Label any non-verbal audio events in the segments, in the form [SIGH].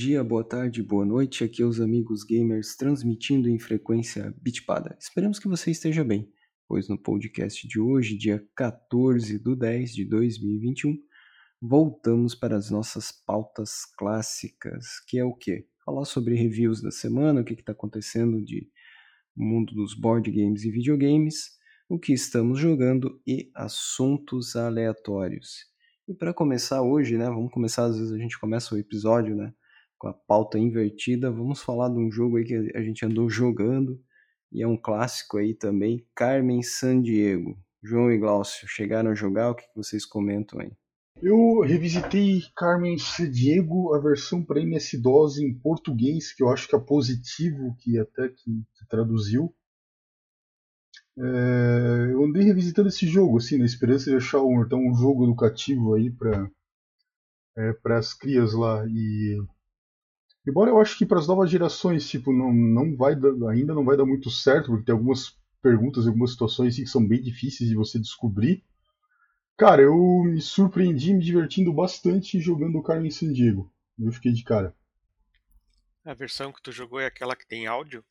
dia, boa tarde, boa noite. Aqui é os amigos gamers transmitindo em frequência bitpada. Esperamos que você esteja bem, pois no podcast de hoje, dia 14 de 10 de 2021, voltamos para as nossas pautas clássicas, que é o quê? Falar sobre reviews da semana, o que está acontecendo de mundo dos board games e videogames, o que estamos jogando e assuntos aleatórios. E para começar hoje, né, vamos começar, às vezes a gente começa o episódio, né, com a pauta invertida, vamos falar de um jogo aí que a gente andou jogando, e é um clássico aí também, Carmen Sandiego. João e Glaucio, chegaram a jogar, o que vocês comentam aí? Eu revisitei Carmen Sandiego, a versão para MS-DOS em português, que eu acho que é positivo, que até que, que traduziu. É, eu andei revisitando esse jogo, assim, na esperança de achar um, então, um jogo educativo aí para é, as crias lá e embora eu acho que para as novas gerações tipo não, não vai ainda não vai dar muito certo porque tem algumas perguntas algumas situações assim, que são bem difíceis de você descobrir. Cara eu me surpreendi me divertindo bastante jogando o Carmen Sandiego eu fiquei de cara. A versão que tu jogou é aquela que tem áudio?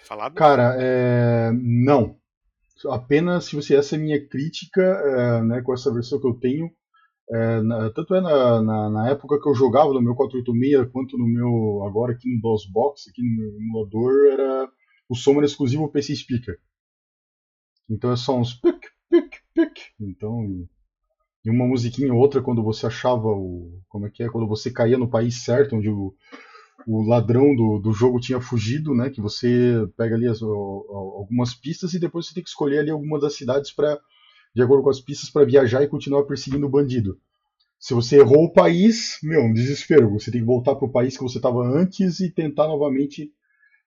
Falado? Cara, é... não. Apenas se você essa é a minha crítica, é, né, com essa versão que eu tenho, é, na, tanto é na, na, na, época que eu jogava no meu 486 quanto no meu agora aqui no DOSBox, aqui no meu emulador, era o som era exclusivo PC Speaker. Então é só uns pic, pic, pic. Então e uma musiquinha ou outra quando você achava o como é que é quando você caía no país certo onde o o ladrão do, do jogo tinha fugido, né? Que você pega ali as, algumas pistas e depois você tem que escolher ali alguma das cidades para de acordo com as pistas para viajar e continuar perseguindo o bandido. Se você errou o país, meu, um desespero. Você tem que voltar para o país que você estava antes e tentar novamente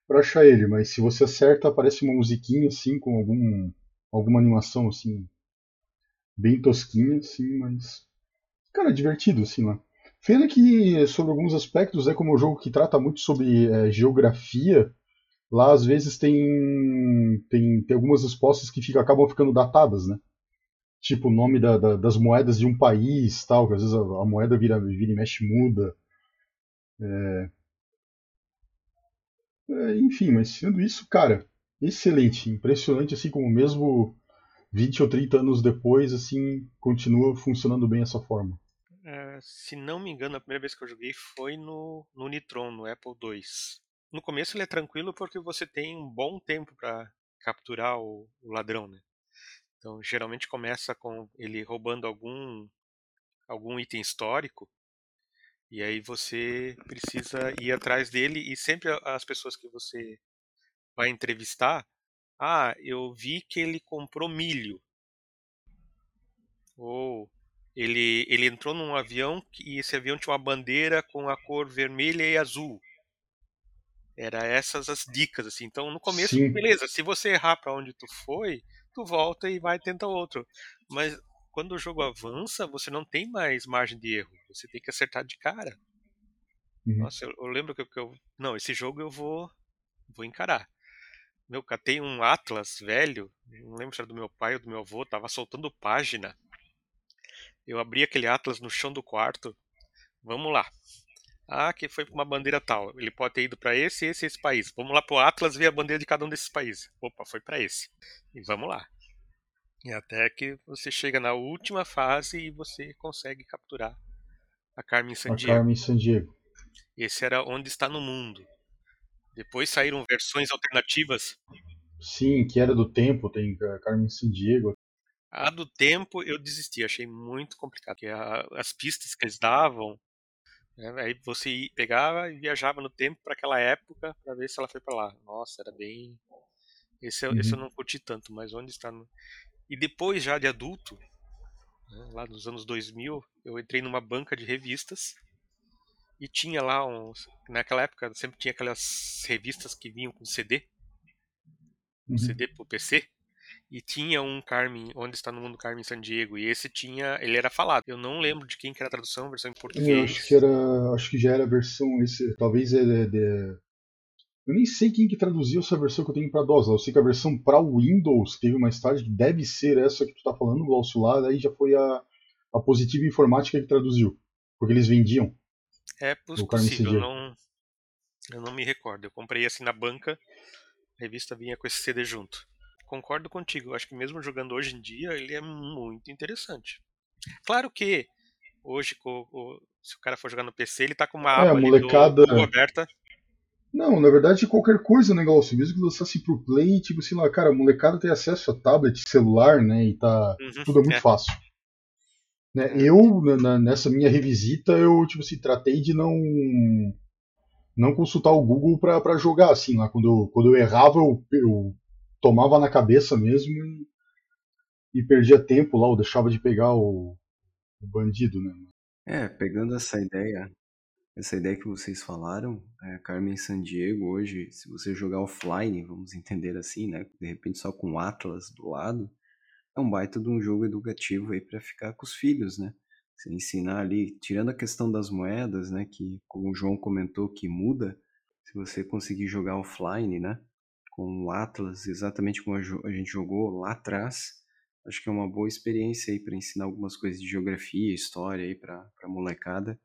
para achar ele. Mas se você acerta, aparece uma musiquinha assim com algum alguma animação assim bem tosquinha, assim, mas cara, divertido assim lá. Pena que, sobre alguns aspectos, é como um jogo que trata muito sobre é, geografia, lá às vezes tem, tem, tem algumas respostas que fica, acabam ficando datadas, né? Tipo o nome da, da, das moedas de um país, tal, que às vezes a, a moeda vira, vira e mexe muda. É... É, enfim, mas sendo isso, cara, excelente, impressionante, assim como mesmo 20 ou 30 anos depois, assim, continua funcionando bem essa forma. É, se não me engano, a primeira vez que eu joguei foi no, no Nitron, no Apple II. No começo ele é tranquilo porque você tem um bom tempo para capturar o, o, ladrão, né? Então geralmente começa com ele roubando algum algum item histórico e aí você precisa ir atrás dele e sempre as pessoas que você vai entrevistar, ah, eu vi que ele comprou milho. Ou ele, ele entrou num avião e esse avião tinha uma bandeira com a cor vermelha e azul. Era essas as dicas, assim. Então, no começo, Sim. beleza, se você errar para onde tu foi, tu volta e vai tentar outro. Mas quando o jogo avança, você não tem mais margem de erro. Você tem que acertar de cara. Uhum. Nossa, eu, eu lembro que eu, que eu, Não, esse jogo eu vou. Vou encarar. Meu, catei um Atlas velho, não lembro se era do meu pai ou do meu avô, tava soltando página. Eu abri aquele atlas no chão do quarto. Vamos lá. Ah, que foi para uma bandeira tal. Ele pode ter ido para esse, esse, esse país. Vamos lá pro Atlas ver a bandeira de cada um desses países. Opa, foi para esse. E vamos lá. E até que você chega na última fase e você consegue capturar a Carmen Sandiego. A Carmen Sandiego. Esse era onde está no mundo. Depois saíram versões alternativas. Sim, que era do tempo, tem Carmen Sandiego, a do tempo eu desisti, achei muito complicado. Porque a, as pistas que eles davam, aí você pegava e viajava no tempo para aquela época para ver se ela foi para lá. Nossa, era bem. Esse, uhum. esse eu não curti tanto, mas onde está. No... E depois, já de adulto, né, lá nos anos 2000, eu entrei numa banca de revistas e tinha lá uns. Naquela época sempre tinha aquelas revistas que vinham com CD. Um uhum. CD pro PC e tinha um Carmen, onde está no mundo Carmen San Diego, e esse tinha, ele era falado. Eu não lembro de quem que era a tradução, a versão em português. Eu acho que era, acho que já era a versão esse, talvez é de, de, eu nem sei quem que traduziu essa versão que eu tenho para DOS. Eu sei que a versão para Windows teve mais tarde, deve ser essa que tu está falando, Glaucio, lá, daí já foi a, a Positiva Informática que traduziu, porque eles vendiam. É possível, eu não, eu não me recordo. Eu comprei assim na banca, a revista vinha com esse CD junto. Concordo contigo, eu acho que mesmo jogando hoje em dia, ele é muito interessante. Claro que hoje, se o cara for jogar no PC, ele tá com uma é, aba molecada... do, aberta. Não, na verdade, qualquer coisa, negócio. Mesmo que lançasse pro Play, tipo assim, lá, cara, a molecada tem acesso a tablet, celular, né? E tá. Uhum, tudo é muito é. fácil. Né, eu, na, nessa minha revisita, eu, tipo assim, tratei de não não consultar o Google para jogar, assim, lá quando eu, quando eu errava, eu, eu tomava na cabeça mesmo e, e perdia tempo lá, ou deixava de pegar o, o bandido, né? É, pegando essa ideia, essa ideia que vocês falaram, é, Carmen San Diego hoje, se você jogar offline, vamos entender assim, né, de repente só com Atlas do lado, é um baita de um jogo educativo aí para ficar com os filhos, né? Você ensinar ali, tirando a questão das moedas, né, que como o João comentou que muda, se você conseguir jogar offline, né, com o Atlas, exatamente como a gente jogou lá atrás, acho que é uma boa experiência aí para ensinar algumas coisas de geografia, história aí para para molecada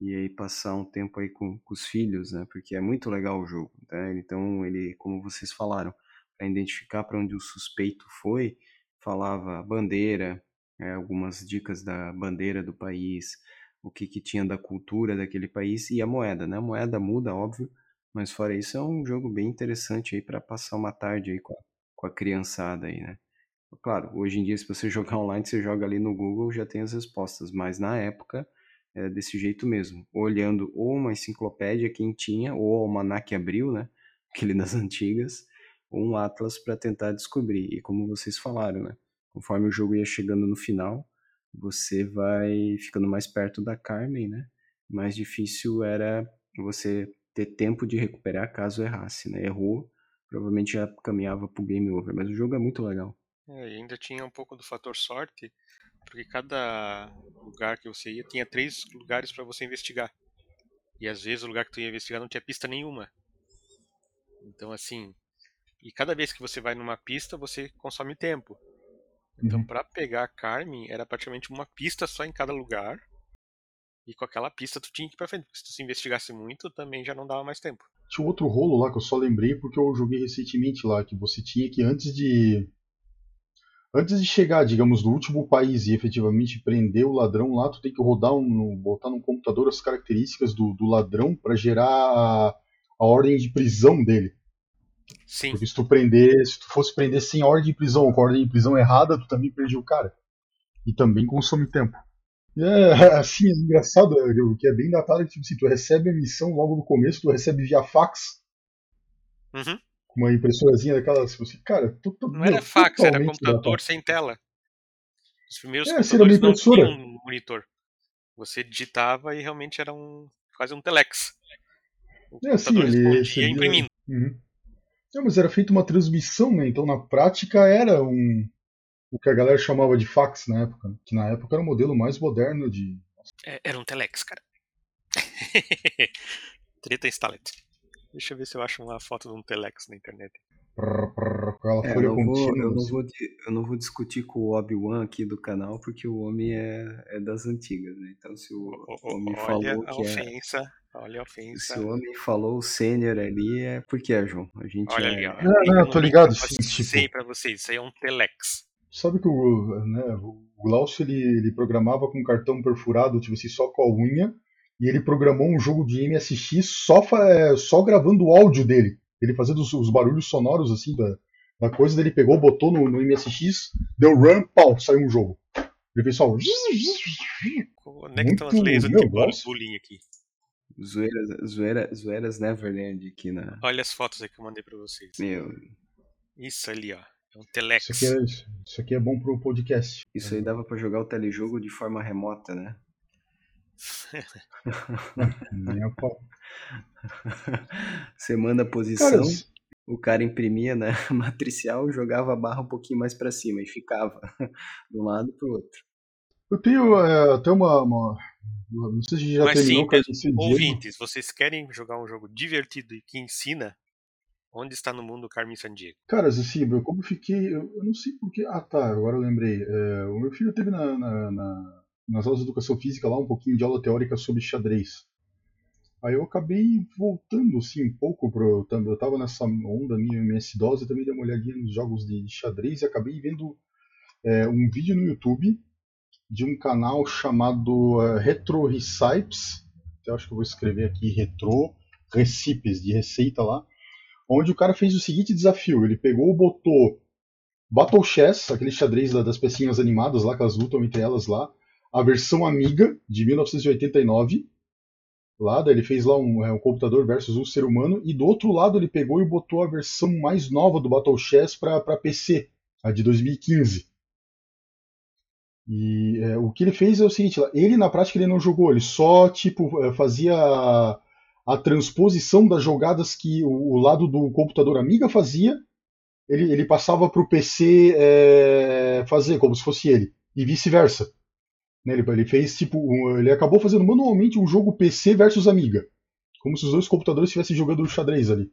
e aí passar um tempo aí com, com, os filhos, né? Porque é muito legal o jogo, né? Então ele, como vocês falaram, para identificar para onde o suspeito foi, falava bandeira, é, algumas dicas da bandeira do país, o que, que tinha da cultura daquele país e a moeda, né? A moeda muda, óbvio, mas fora isso é um jogo bem interessante aí para passar uma tarde aí com a, com a criançada aí, né? Claro, hoje em dia se você [LAUGHS] jogar online, você joga ali no Google, já tem as respostas, mas na época era desse jeito mesmo, olhando ou uma enciclopédia quem tinha, ou o Almanac Abril, né? [LAUGHS] Aquele das antigas, ou um Atlas para tentar descobrir. E como vocês falaram, né? Conforme o jogo ia chegando no final, você vai ficando mais perto da Carmen, né? Mais difícil era você ter tempo de recuperar caso errasse, né? Errou, provavelmente já caminhava pro game over, mas o jogo é muito legal. É, e ainda tinha um pouco do fator sorte, porque cada lugar que você ia tinha três lugares para você investigar. E às vezes o lugar que tu ia investigar não tinha pista nenhuma. Então assim, e cada vez que você vai numa pista, você consome tempo. Então, uhum. para pegar a Carmen, era praticamente uma pista só em cada lugar. E com aquela pista tu tinha que ir pra frente. Porque se tu se investigasse muito, também já não dava mais tempo. Tinha outro rolo lá que eu só lembrei porque eu joguei recentemente lá, que você tinha que antes de. Antes de chegar, digamos, no último país e efetivamente prender o ladrão lá, tu tem que rodar um. botar no computador as características do, do ladrão para gerar a, a ordem de prisão dele. Sim. Porque se tu prender, se tu fosse prender sem ordem de prisão ou com ordem de prisão errada, tu também perdia o cara. E também consome tempo. E é [LAUGHS] assim, é engraçado, é, que é bem datado que tipo, se tu recebe a missão logo no começo, tu recebe via fax. Uhum. Com uma impressorazinha daquelas. Tipo assim, cara, tô, tô, não era fax, era computador datado. sem tela. Os primeiros é, computadores não tinham um monitor. Você digitava e realmente era um quase um telex. O é, assim, ele recebia... imprimindo. Uhum. Não, mas era feita uma transmissão, né? Então na prática era um o que a galera chamava de fax na época, que na época era o modelo mais moderno de. É, era um telex, cara. [LAUGHS] Treta Instalet. Deixa eu ver se eu acho uma foto de um telex na internet. é, eu, não vou, eu, não vou, eu não vou discutir com o Obi-Wan aqui do canal, porque o homem é, é das antigas, né? Então se o, o homem falou que é ofensa. é Olha a ofensa. Se o homem falou o sênior ali, é porque é, João. A gente Olha é... ali, ó. Não, não, tô ligado, sim. Tipo... Sei pra vocês, isso aí é um telex. Sabe que o, né, o Glaucio ele, ele programava com cartão perfurado, tipo assim, só com a unha, e ele programou um jogo de MSX só, é, só gravando o áudio dele. Ele fazendo os, os barulhos sonoros assim da, da coisa, dele pegou, botou no, no MSX, deu run, pau, saiu um jogo. Ele fez só. Onde é que estão as leis anti-bullying aqui? Zoeiras, zoeira, zoeiras Neverland aqui na. Olha as fotos aí que eu mandei pra vocês. Meu. Isso ali, ó. É um telex. Isso aqui é, isso aqui é bom pro podcast. Isso aí dava pra jogar o telejogo de forma remota, né? [LAUGHS] Nem a pau. Você manda a posição, cara, o cara imprimia na né, [LAUGHS] matricial, jogava a barra um pouquinho mais para cima e ficava [LAUGHS] de um lado pro outro. Eu tenho é, até uma, uma, não sei se já Mas terminou sim, ouvintes, vocês querem jogar um jogo divertido e que ensina? Onde está no mundo Carmen Sandiego? Cara, eu como fiquei. Eu, eu não sei porquê. Ah, tá, agora eu lembrei. É, o meu filho teve na, na, na, nas aulas de educação física lá um pouquinho de aula teórica sobre xadrez. Aí eu acabei voltando assim um pouco pro. Eu tava nessa onda minha MS-DOS, eu também dei uma olhadinha nos jogos de xadrez e acabei vendo é, um vídeo no YouTube de um canal chamado uh, Retro Recipes. Eu acho que eu vou escrever aqui Retro Recipes, de receita lá. Onde o cara fez o seguinte desafio: ele pegou, botou Battle Chess, aquele xadrez das pecinhas animadas lá, que elas lutam entre elas lá, a versão Amiga de 1989 lá, ele fez lá um, é, um, computador versus um ser humano, e do outro lado ele pegou e botou a versão mais nova do Battle Chess para PC, a de 2015. E é, o que ele fez é o seguinte, ele na prática ele não jogou, ele só tipo é, fazia a transposição das jogadas que o, o, lado do computador amiga fazia, ele, ele passava para o PC é, fazer como se fosse ele e vice-versa. Né? Ele, ele, fez tipo. Um, ele acabou fazendo manualmente um jogo PC versus Amiga. Como se os dois computadores estivessem jogando xadrez ali.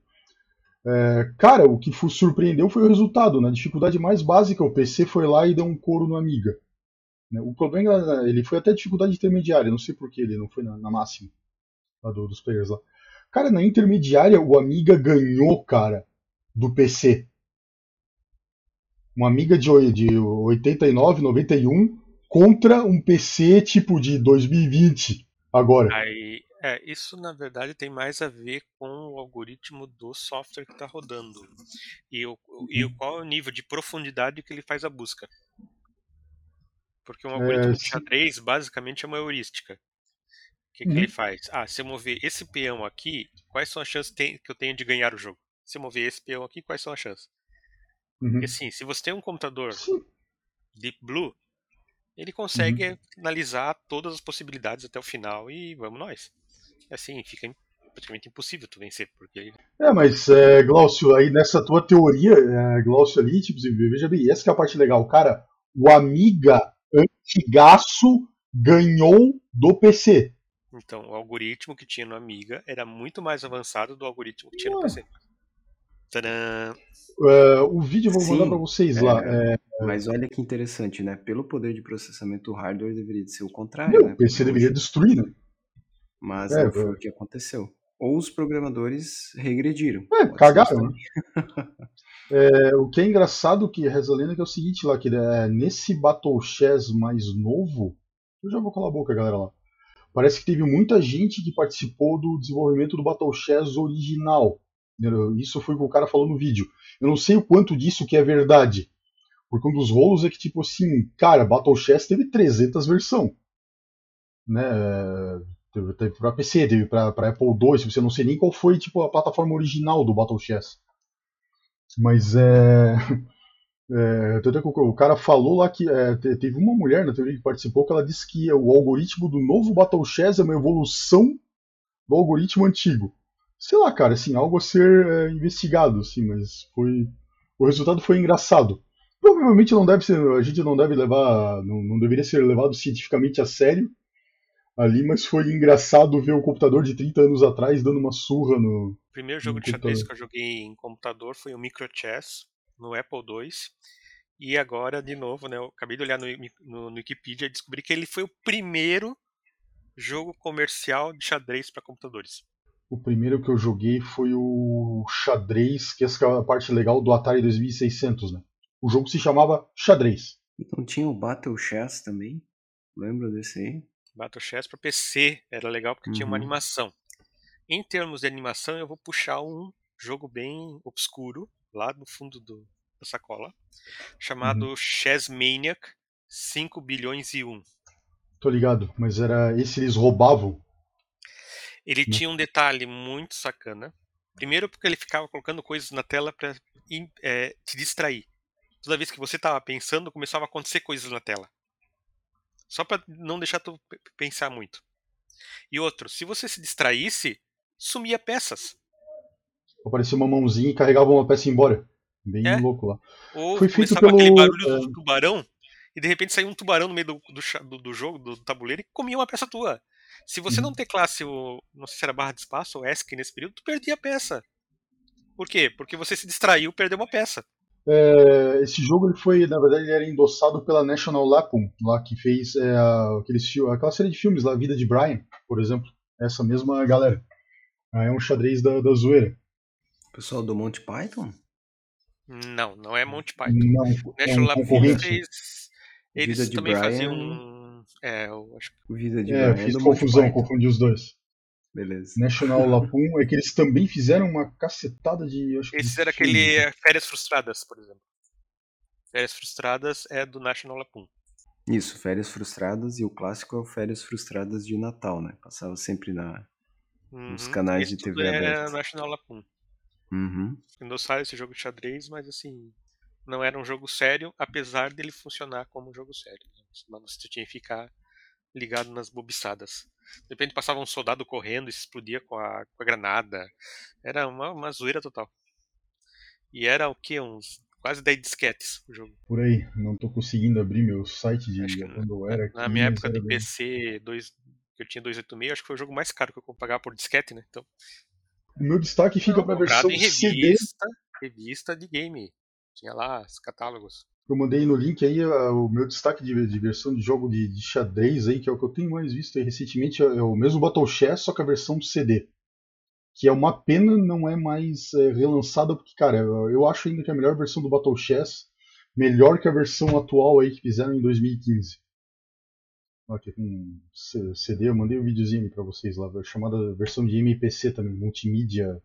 É, cara, o que surpreendeu foi o resultado. Na né? dificuldade mais básica, o PC foi lá e deu um couro no Amiga. Né? O problema ele foi até dificuldade intermediária, não sei porquê, ele não foi na, na máxima lá do, dos players lá. Cara, na intermediária, o Amiga ganhou, cara, do PC. Uma Amiga de, de 89, 91 contra um PC tipo de 2020 agora. Aí, é, isso na verdade tem mais a ver com o algoritmo do software que está rodando e, o, e o, qual é o nível de profundidade que ele faz a busca. Porque um é, algoritmo é, de xadrez basicamente é uma heurística. O que, que uhum. ele faz? Ah, se eu mover esse peão aqui, quais são as chances que eu tenho de ganhar o jogo? Se eu mover esse peão aqui, quais são as chances? Uhum. Porque assim, se você tem um computador Sim. Deep Blue, ele consegue uhum. analisar todas as possibilidades até o final e vamos nós. Assim, fica praticamente impossível tu vencer, porque... É, mas, é, Glaucio, aí nessa tua teoria, é, Glaucio ali, tipo, veja bem, essa é a parte legal, cara, o Amiga antigaço ganhou do PC. Então, o algoritmo que tinha no Amiga era muito mais avançado do algoritmo que tinha no PC. Tadã! Uh, o vídeo eu vou Sim, mandar para vocês é, lá. É... Mas olha que interessante, né? Pelo poder de processamento, o hardware deveria ser o contrário. Não, né? O PC deveria destruir, né? Mas é, não foi o que aconteceu. Ou os programadores regrediram. É, cagaram, né? é, o que é engraçado que reza a lenda que é o seguinte lá, que é, nesse Battle Chess mais novo, eu já vou calar a boca, galera lá. Parece que teve muita gente que participou do desenvolvimento do Battle Chess original. Isso foi o que o cara falou no vídeo. Eu não sei o quanto disso que é verdade. Porque um dos rolos é que, tipo assim, cara, Battle Chess teve 300 versão. Né? Teve, teve pra PC, teve pra, pra Apple II, você não sei nem qual foi tipo, a plataforma original do Battle Chess. Mas é. [LAUGHS] É, o cara falou lá que é, teve uma mulher na teoria que participou que ela disse que o algoritmo do novo Battle Chess é uma evolução do algoritmo antigo sei lá, cara, assim, algo a ser é, investigado, assim, mas foi. O resultado foi engraçado. Provavelmente não deve ser. A gente não deve levar. Não, não deveria ser levado cientificamente a sério ali, mas foi engraçado ver o computador de 30 anos atrás dando uma surra no. O primeiro jogo de xadrez que eu joguei em computador foi o Micro Chess no Apple II. E agora, de novo, né, eu acabei de olhar no, no, no Wikipedia e descobri que ele foi o primeiro jogo comercial de xadrez para computadores. O primeiro que eu joguei foi o Xadrez, que essa é a parte legal do Atari 2600, né? O jogo se chamava Xadrez. Então tinha o Battle Chess também? Lembra desse aí? Battle Chess para PC era legal porque uhum. tinha uma uhum. animação. Em termos de animação, eu vou puxar um jogo bem obscuro lá no fundo do, da sacola, chamado uhum. Chess Maniac 5 bilhões e 1. Tô ligado, mas era esse eles roubavam ele hum. tinha um detalhe muito sacana. Primeiro porque ele ficava colocando coisas na tela para é, te distrair. Toda vez que você estava pensando, começava a acontecer coisas na tela. Só para não deixar tu pensar muito. E outro, se você se distraísse, sumia peças. Aparecia uma mãozinha e carregava uma peça embora. Bem é. louco lá. Ou Foi feito pelo... aquele barulho é... do tubarão e de repente saiu um tubarão no meio do, do, do jogo, do tabuleiro, e comia uma peça tua. Se você não uhum. teclasse o. Não sei se era barra de espaço ou ESC nesse período, tu perdia a peça. Por quê? Porque você se distraiu perdeu uma peça. É, esse jogo ele foi, na verdade, ele era endossado pela National Lampoon, lá que fez é, aqueles, aquela série de filmes lá, Vida de Brian, por exemplo. Essa mesma galera. É um xadrez da, da zoeira. Pessoal do Monty Python? Não, não é Monty Python. Não, National é um Lampoon. Eles Vida de também Brian. faziam. É, eu acho que. Vida de É, eu Brian é fiz confusão, confundi os dois. Beleza. National [LAUGHS] Lapum é que eles também fizeram uma cacetada de. Acho que Esse era aquele é, Férias Frustradas, por exemplo. Férias Frustradas é do National Lampoon. Isso, Férias Frustradas e o clássico é o Férias Frustradas de Natal, né? Passava sempre na. Nos Uhum. canais de TV é aberta. National Lampoon. Uhum. Endossaram esse jogo de xadrez, mas assim, não era um jogo sério, apesar dele funcionar como um jogo sério. Mas você tinha que ficar ligado nas bobiçadas. De repente passava um soldado correndo e se explodia com a, com a granada. Era uma, uma zoeira total. E era o que? Uns quase 10 disquetes o jogo. Por aí, não tô conseguindo abrir meu site de quando eu era Na aqui, minha época de PC 2, que eu tinha 286, acho que foi o jogo mais caro que eu pagava por disquete, né? Então, O meu destaque fica pra comprado versão em CD. revista, revista de game. Tinha lá os catálogos. Eu mandei no link aí o meu destaque de, de versão de jogo de, de xadrez aí, que é o que eu tenho mais visto aí recentemente, é o mesmo Battle Chess, só que a versão CD. Que é uma pena não é mais é, relançada, porque, cara, eu, eu acho ainda que a melhor versão do Battle Chess, melhor que a versão atual aí que fizeram em 2015. Aqui com CD, eu mandei um videozinho pra vocês lá, chamada versão de MPC também, multimídia.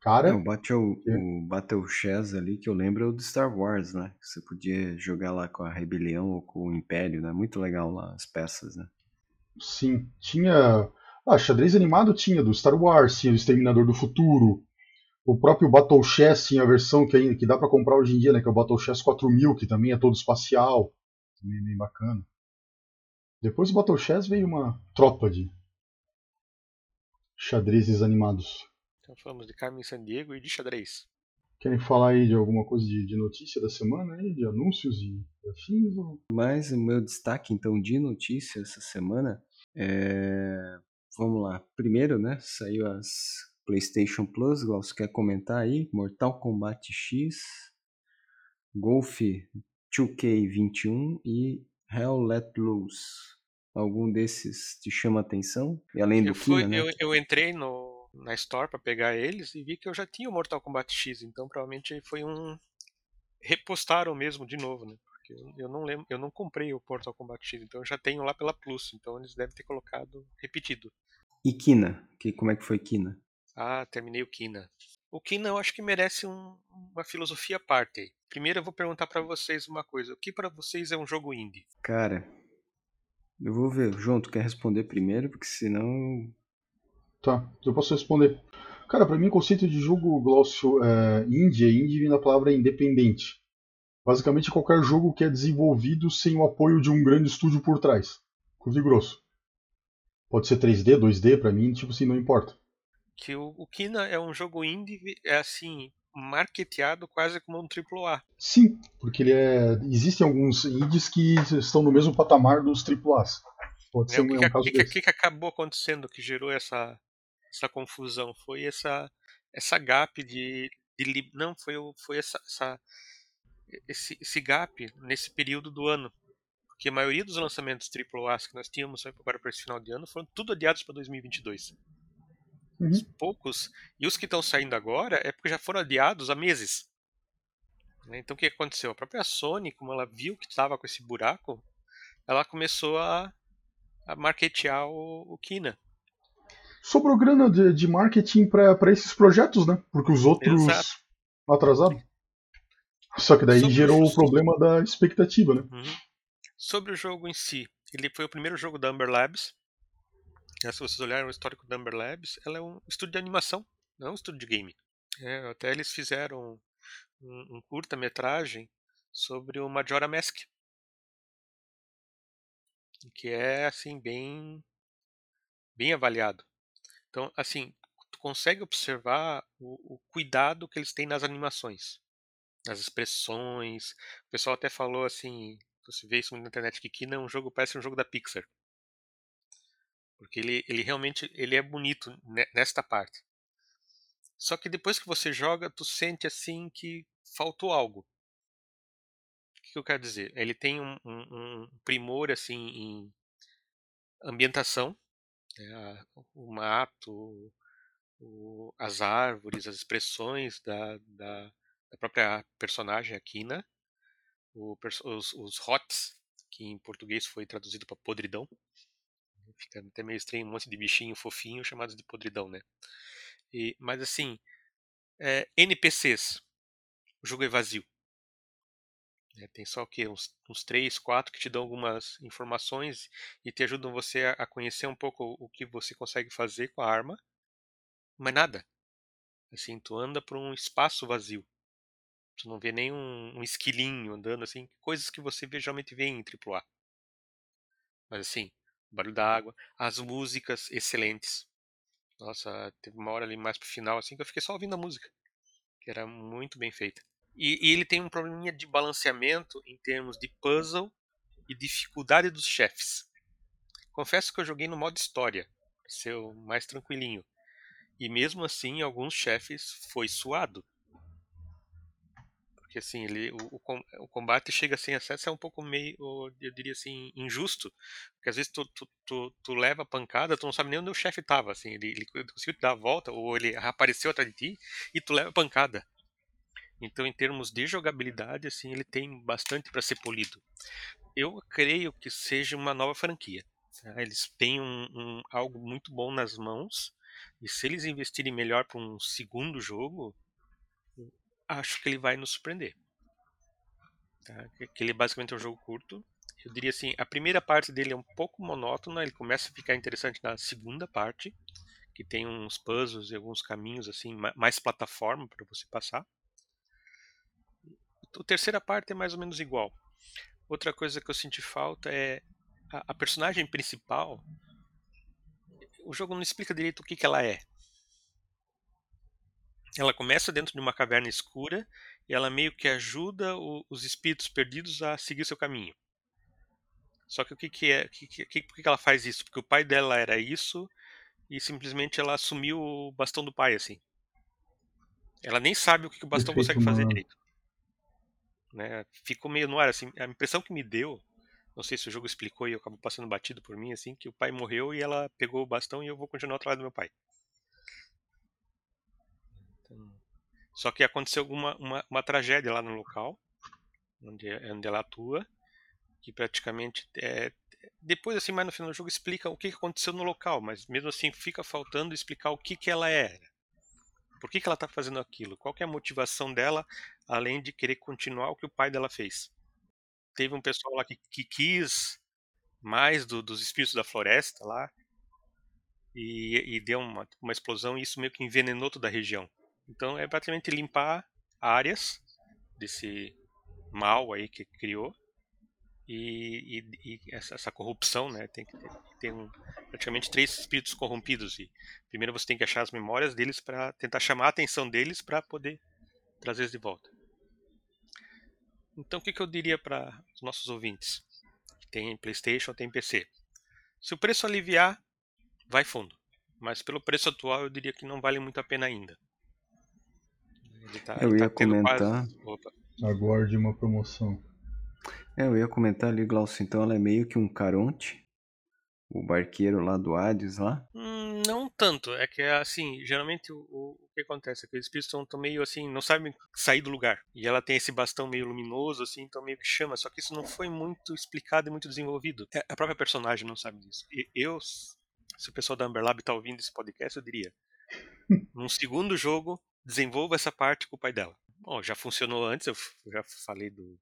Cara, o Battle, É. o Battle Chess ali que eu lembro é o do Star Wars, né? Você podia jogar lá com a Rebelião ou com o Império, né? Muito legal lá as peças, né? Sim, tinha. Ah, xadrez animado tinha do Star Wars, tinha do Exterminador do Futuro. O próprio Battle Chess tinha a versão que, ainda- que dá pra comprar hoje em dia, né? Que é o Battle Chess 4000, que também é todo espacial. Também é bem bacana. Depois do Battle Chess veio uma tropa de xadrezes animados. Então falamos de Carmen Sandiego e de xadrez. Querem falar aí de alguma coisa de, de notícia da semana aí, de anúncios e afins? ou- Mas o meu destaque, então, de notícia essa semana é. Vamos lá. Primeiro, né? Saiu as PlayStation Plus, Glaucio quer comentar aí? Mortal Kombat X, Golf 2K21 e Hell Let Loose. Algum desses te chama a atenção? E além do fui, Kina, né? eu, eu entrei no, na Store pra pegar eles e vi que eu já tinha o Mortal Kombat X, então provavelmente foi um. Repostaram mesmo de novo, né? Porque eu, eu não lembro, eu não comprei o Mortal Kombat X, então eu já tenho lá pela Plus, então eles devem ter colocado repetido. E Kina? Que, como é que foi Kina? Ah, terminei o Kina. O Kina eu acho que merece um- uma filosofia à parte. Primeiro eu vou perguntar pra vocês uma coisa: o que pra vocês é um jogo indie? Cara, eu vou ver. João, tu quer responder primeiro? Porque senão. Tá, eu posso responder. Cara, pra mim o conceito de jogo Glaucio é, indie, indie vem da palavra independente. Basicamente qualquer jogo que é desenvolvido sem o apoio de um grande estúdio por trás. Curto e grosso. Pode ser 3D, 2D, pra mim, tipo assim, não importa. Que o, o Kina é um jogo indie, é assim, marketeado quase como um AAA. Sim, porque ele é. Existem alguns indies que estão no mesmo patamar dos AAAs. Pode né? ser O um, que, é um caso que, desse. que, que acabou acontecendo que gerou essa, essa confusão? Foi essa, essa gap de, de não foi o- foi essa, essa esse, esse gap nesse período do ano, porque a maioria dos lançamentos AAA que nós tínhamos agora para esse final de ano foram tudo adiados para 2022. Uhum. Os poucos e os que estão saindo agora é porque já foram adiados há meses. né? Então o que aconteceu? A própria Sony, como ela viu que estava com esse buraco, ela começou a, a marketear o, o Kina. Sobrou grana de, de marketing pra esses projetos, né? Porque os outros Exato. atrasaram. Só que daí Sobre gerou o problema da expectativa, né? Uhum. Sobre o jogo em si, ele foi o primeiro jogo da Amber Labs. Né, Se vocês olharem o histórico da Amber Labs, ela é um estúdio de animação, não é um estúdio de game. É, até eles fizeram um, um curta-metragem sobre o Majora Mask, que é assim bem bem avaliado. Então, assim, tu consegue observar o, o cuidado que eles têm nas animações, nas expressões. O pessoal até falou assim, você vê isso na internet, que Kina é um jogo, parece um jogo da Pixar. Porque ele, ele realmente ele é bonito ne- nesta parte. Só que depois que você joga, tu sente assim que faltou algo. O que eu quero dizer? Ele tem um, um- um primor assim em ambientação, né, o mato, o, as árvores, as expressões da, da, da própria personagem Aquina, o, os, os hots, que em português foi traduzido para podridão. Fica até meio estranho, um monte de bichinho fofinho chamados de podridão, né? E, mas assim, é, NPCs, o jogo é vazio. É, tem só o quê? Uns, uns 3, 4 que te dão algumas informações e te ajudam você a, a conhecer um pouco o que você consegue fazer com a arma. Mas nada. Assim, tu anda por um espaço vazio. Tu não vê nem um, esquilinho andando assim, coisas que você geralmente vê em AAA. Mas assim, barulho da água, as músicas excelentes. Nossa, teve uma hora ali mais pro final assim que eu fiquei só ouvindo a música, que era muito bem feita. E, e ele tem um probleminha de balanceamento em termos de puzzle e dificuldade dos chefes. Confesso que eu joguei no modo história, o mais tranquilinho. E mesmo assim, alguns chefes foi suado. Porque assim, ele, o, o, combate chega sem acesso é um pouco meio, eu diria assim, injusto. Porque às vezes tu, tu, tu, tu leva pancada, tu não sabe nem onde o chefe estava. Assim, ele, ele conseguiu te dar a volta, ou ele apareceu atrás de ti, e tu leva pancada. Então, em termos de jogabilidade, assim, ele tem bastante para ser polido. Eu creio que seja uma nova franquia. Tá? Eles têm um, um, algo muito bom nas mãos e se eles investirem melhor para um segundo jogo, acho que ele vai nos surpreender. Tá? Que ele basicamente é um jogo curto. Eu diria assim, a primeira parte dele é um pouco monótona, ele começa a ficar interessante na segunda parte, que tem uns puzzles e alguns caminhos assim, mais plataforma para você passar. A terceira parte é mais ou menos igual. Outra coisa que eu senti falta é a, a personagem principal. O jogo não explica direito o que, que ela é. Ela começa dentro de uma caverna escura e ela meio que ajuda o, os espíritos perdidos a seguir seu caminho. Só que o que, que é? Que, que, por que ela faz isso? Porque o pai dela era isso e simplesmente ela assumiu o bastão do pai, assim. Ela nem sabe o que, o bastão Perfeito, consegue fazer direito. Né? Ficou meio no ar, assim, a impressão que me deu, não sei se o jogo explicou e acabou passando batido por mim, assim, que o pai morreu e ela pegou o bastão e eu vou continuar atrás do meu pai. Então, só que aconteceu uma, uma, uma, tragédia lá no local, onde, onde ela atua, que praticamente é, depois assim mais no final do jogo explica o que aconteceu no local, mas mesmo assim fica faltando explicar o que que ela era. Por que, que ela está fazendo aquilo? Qual é a motivação dela, além de querer continuar o que o pai dela fez? Teve um pessoal lá que, que quis mais do, dos espíritos da floresta lá e, e deu uma, uma explosão e isso meio que envenenou toda a região. Então é praticamente limpar áreas desse mal aí que criou e, e, e essa, essa, corrupção, né? Tem que ter, um, praticamente três espíritos corrompidos e primeiro você tem que achar as memórias deles para tentar chamar a atenção deles para poder trazer de volta. Então o que, que eu diria para os nossos ouvintes tem PlayStation, tem PC? Se o preço aliviar, vai fundo. Mas pelo preço atual eu diria que não vale muito a pena ainda. Tá, eu ia tá comentar. Quase... Aguarde uma promoção. É, eu ia comentar ali, Glaucio, então ela é meio que um Caronte, o barqueiro lá do Hades lá? Hum, não tanto, é que assim, geralmente o, o, que acontece é que os espíritos estão meio assim, não sabem sair do lugar. E ela tem esse bastão meio luminoso, assim, então meio que chama, só que isso não foi muito explicado e muito desenvolvido. É, a própria personagem não sabe disso. E eu, se o pessoal da Amber Lab tá ouvindo esse podcast, eu diria, [LAUGHS] num segundo jogo, desenvolva essa parte com o pai dela. Bom, já funcionou antes, eu já falei do,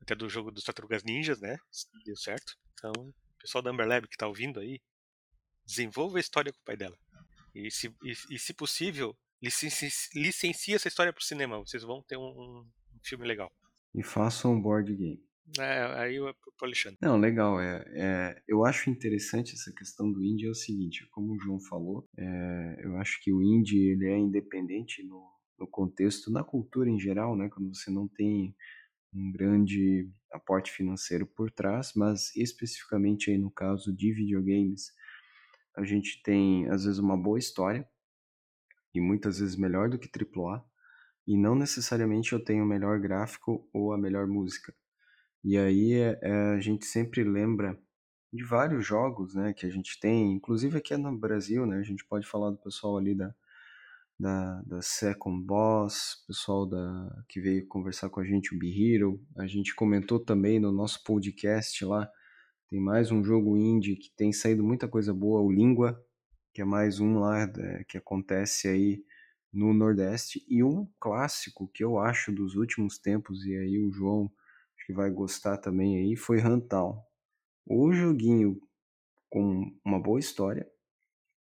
até do jogo dos Tartarugas Ninjas, né? Deu certo. Então, o pessoal da Amber Lab que tá ouvindo aí, desenvolva a história com o pai dela. E se, e, e se possível, licencie, essa história pro cinema. Vocês vão ter um, um filme legal. E façam um board game. É, aí pro Alexandre. Não, legal. É, é, eu acho interessante essa questão do indie é o seguinte, como o João falou, é, eu acho que o indie ele é independente no, no contexto, na cultura em geral, né? Quando você não tem um grande aporte financeiro por trás, mas especificamente aí no caso de videogames, a gente tem às vezes uma boa história e muitas vezes melhor do que AAA, e não necessariamente eu tenho o melhor gráfico ou a melhor música. E aí é, a gente sempre lembra de vários jogos, né, que a gente tem, inclusive aqui no Brasil, né, a gente pode falar do pessoal ali da da, da Second Boss, pessoal da, que veio conversar com a gente, o Hero. A gente comentou também no nosso podcast lá, tem mais um jogo indie que tem saído muita coisa boa, o Língua, que é mais um lá é, que acontece aí no Nordeste. E um clássico que eu acho dos últimos tempos, e aí o João que vai gostar também aí, foi Runtown. O joguinho com uma boa história,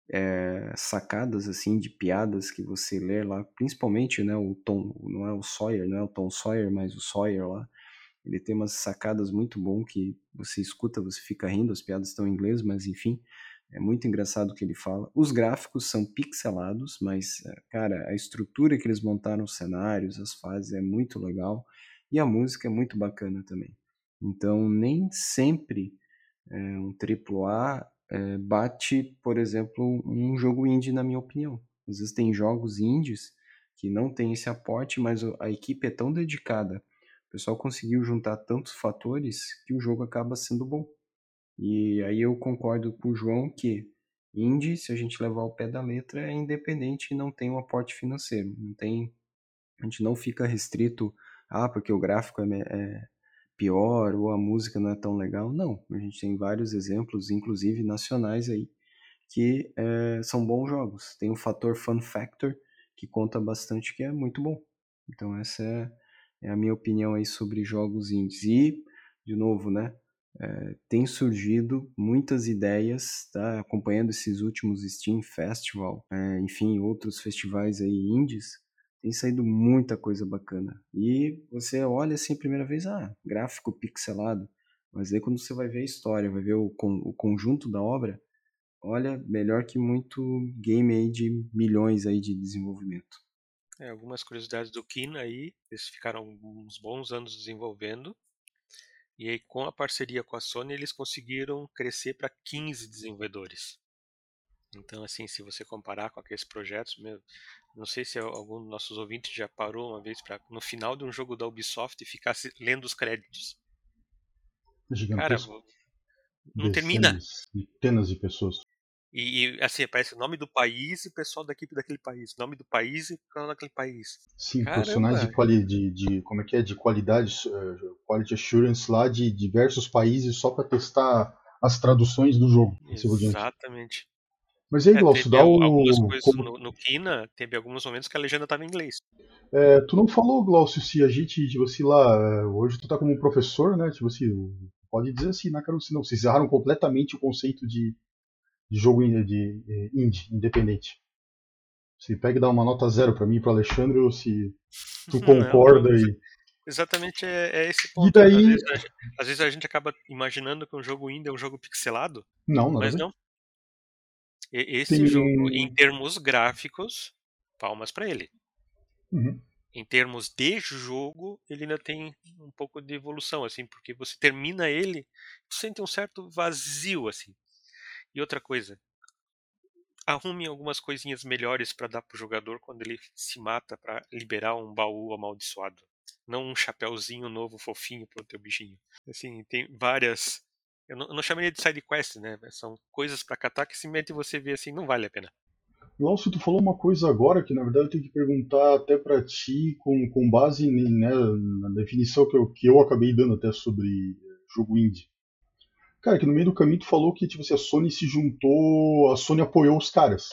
é, sacadas assim de piadas que você lê lá, principalmente né, o Tom, não é o Sawyer, não é o Tom Sawyer, mas o Sawyer lá. Ele tem umas sacadas muito bom que você escuta, você fica rindo, as piadas estão em inglês, mas enfim, é muito engraçado o que ele fala. Os gráficos são pixelados, mas, é, cara, a estrutura que eles montaram os cenários, as fases é muito legal. E a música é muito bacana também. Então, nem sempre é, um AAA é, bate, por exemplo, um jogo indie, na minha opinião. Às vezes tem jogos indies que não tem esse aporte, mas a equipe é tão dedicada, o pessoal conseguiu juntar tantos fatores que o jogo acaba sendo bom. E aí eu concordo com o João que indie, se a gente levar ao pé da letra, é independente e não tem um aporte financeiro. Não tem, a gente não fica restrito, ah, porque o gráfico é, é pior ou a música não é tão legal. Não, a gente tem vários exemplos, inclusive nacionais aí, que é, são bons jogos. Tem o fator fun factor que conta bastante, que é muito bom. Então essa é, é a minha opinião aí sobre jogos indies. E, de novo, né, é, tem surgido muitas ideias, tá? acompanhando esses últimos Steam Festival, é, enfim, outros festivais aí indies, tem saído muita coisa bacana. E você olha assim a primeira vez, ah, gráfico pixelado. Mas aí quando você vai ver a história, vai ver o, o conjunto da obra, olha, melhor que muito game aí de milhões aí de desenvolvimento. É, algumas curiosidades do Kina aí, eles ficaram uns bons anos desenvolvendo. E aí com a parceria com a Sony, eles conseguiram crescer para 15 desenvolvedores. Então, assim, se você comparar com aqueles projetos, meu, não sei se algum dos nossos ouvintes já parou uma vez para no final de um jogo da Ubisoft ficar lendo os créditos. Cara, não termina. Centenas de pessoas. E, e, assim, aparece o nome do país e o pessoal da equipe daquele país. Nome do país e o pessoal daquele país. Sim, Caramba. profissionais de, quali, de, de, como é que é, de qualidade, uh, quality assurance lá de diversos países só para testar as traduções do jogo. Exatamente. Mas aí, é, Glaucio, dá o. Algumas coisas como... no, no Kina, teve alguns momentos que a legenda estava em inglês. É, tu não falou, Glaucio, se a gente, tipo assim, lá, é, hoje tu tá como professor, né? Tipo assim, pode dizer assim, né, cara? Não, vocês erraram completamente o conceito de, de jogo de, de indie, independente. Se pega e dá uma nota zero para mim e pro Alexandre, ou se tu concorda não, e. Exatamente é, é, esse ponto. E daí... Às vezes, às, vezes a gente acaba imaginando que um jogo indie é um jogo pixelado. Não, não. Mas não. Esse Tem... jogo, em termos gráficos, palmas para ele. Uhum. Em termos de jogo, ele ainda tem um pouco de evolução, assim, porque você termina ele, você sente um certo vazio, assim. E outra coisa, arrume algumas coisinhas melhores para dar pro jogador quando ele se mata para liberar um baú amaldiçoado. Não um chapéuzinho novo fofinho pro teu bichinho. Assim, tem várias eu não, eu não chamaria de side quest, né? São coisas para catar que simplesmente você vê assim, não vale a pena. Nossa, tu falou uma coisa agora que na verdade eu tenho que perguntar até para ti com, com base né, na definição que eu, que eu acabei dando até sobre jogo indie. Cara, que no meio do caminho tu falou que tipo, assim, a Sony se juntou, a Sony apoiou os caras.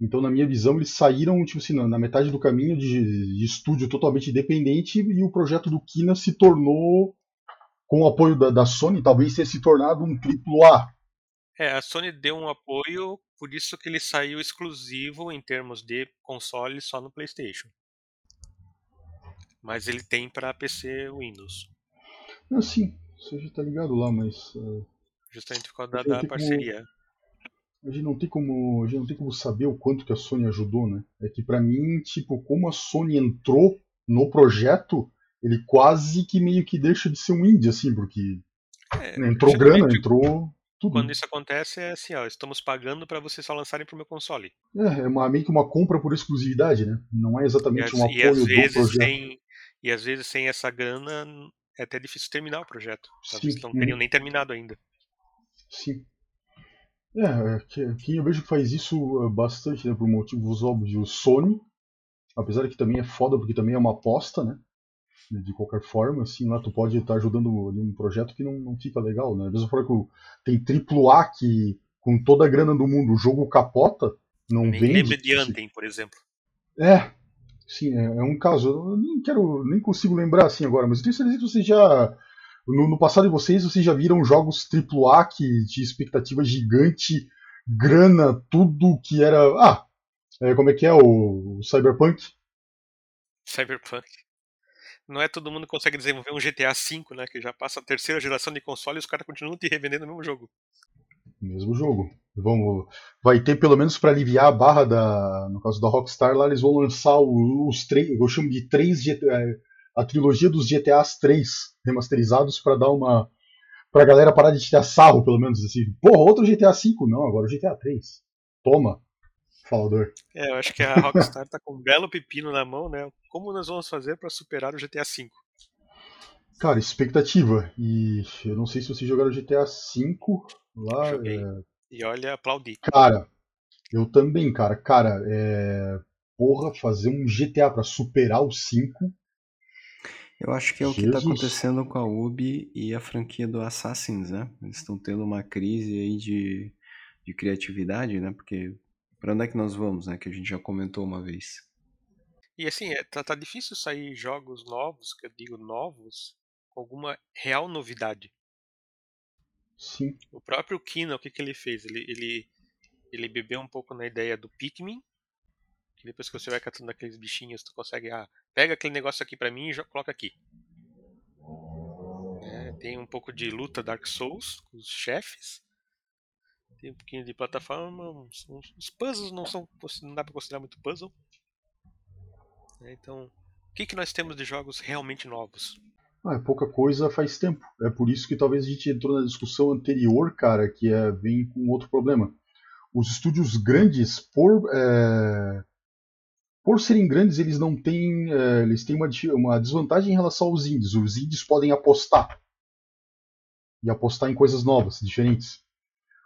Então, na minha visão, eles saíram tipo assim, na metade do caminho de, de estúdio totalmente independente e o projeto do Kina se tornou com o apoio da, da Sony, talvez tenha se tornado um triplo A. É, a Sony deu um apoio, por isso que ele saiu exclusivo em termos de console só no PlayStation. Mas ele tem para PC Windows. Não, sim, você já tá ligado lá, mas. Uh, Justamente por causa da, da parceria. Como, a gente não tem como, a gente não tem como saber o quanto que a Sony ajudou, né? É que para mim, tipo, como a Sony entrou no projeto, ele quase que meio que deixa de ser um indie, assim, porque é, né, entrou grana, entrou tudo. Quando isso acontece é assim, ó, estamos pagando para vocês só lançarem pro meu console. É, é uma, meio que uma compra por exclusividade, né? Não é exatamente um apoio do projeto. Sem, e às vezes sem essa grana é até difícil terminar o projeto. Talvez não teriam nem terminado ainda. Sim. É, é quem eu vejo que faz isso bastante, né, por motivos óbvios, Sony, apesar que também é foda porque também é uma aposta, né? De qualquer forma, assim, lá tu pode estar ajudando um projeto que não, não fica legal, né? Mesma forma que tem AAA que, com toda a grana do mundo, o jogo capota, não Nem vende. Lembra de Anthem, por exemplo. É, sim, é, é, um caso. Eu nem quero, nem consigo lembrar assim agora, mas eu tenho certeza que vocês já. No, no passado de vocês, vocês já viram jogos AAA que de expectativa gigante, grana, tudo que era. Ah, é, como é que é o, o Cyberpunk? Cyberpunk. Não é todo mundo que consegue desenvolver um GTA V, né? Que já passa a terceira geração de console e os caras continuam te revendendo o mesmo jogo. Mesmo jogo. Vamos, vai ter pelo menos para aliviar a barra da, no caso da Rockstar lá eles vão lançar os três, eu chamo de três GTA, é, a trilogia dos GTAs 3 remasterizados para dar uma pra galera parar de tirar sarro pelo menos assim. Porra, outro GTA 5 não, agora o GTA 3. Toma. Falador. É, eu acho que a Rockstar tá com um belo pepino na mão, né? Como nós vamos fazer para superar o GTA V? Cara, expectativa. E eu não sei se vocês jogaram GTA V lá. É... E olha, aplaudi. Cara, eu também, cara. Cara, é. Porra, fazer um GTA para superar o 5. Eu acho que é o Jesus. que está acontecendo com a Ubi e a franquia do Assassins, né? Eles estão tendo uma crise aí de, de criatividade, né? Porque para onde é que nós vamos, né? Que a gente já comentou uma vez. E assim, é, tá, tá difícil sair jogos novos, que eu digo novos, com alguma real novidade. Sim. O próprio Kino, o que, que ele fez? Ele, ele, ele bebeu um pouco na ideia do Pikmin, que depois que você vai catando aqueles bichinhos, tu consegue, ah, pega aquele negócio aqui pra mim e já coloca aqui. É, tem um pouco de luta Dark Souls com os chefes tem um pouquinho de plataforma. Os puzzles não são. não dá pra considerar muito puzzle. É, então, o que, que nós temos de jogos realmente novos? Ah, é pouca coisa faz tempo. É por isso que talvez a gente entrou na discussão anterior, cara, que é, vem com outro problema. Os estúdios grandes, por, é, por serem grandes, eles não têm. É, eles têm uma, uma desvantagem em relação aos indies. Os indies podem apostar. E apostar em coisas novas, diferentes.